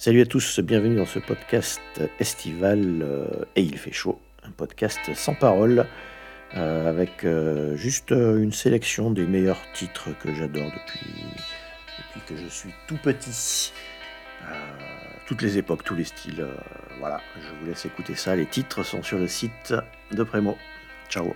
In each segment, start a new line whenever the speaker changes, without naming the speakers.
Salut à tous, bienvenue dans ce podcast estival euh, et il fait chaud, un podcast sans parole euh, avec euh, juste une sélection des meilleurs titres que j'adore depuis, depuis que je suis tout petit. toutes les époques, tous les styles. voilà, je vous laisse écouter ça. Les titres sont sur le site de Prémo. Ciao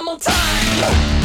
I'm on time.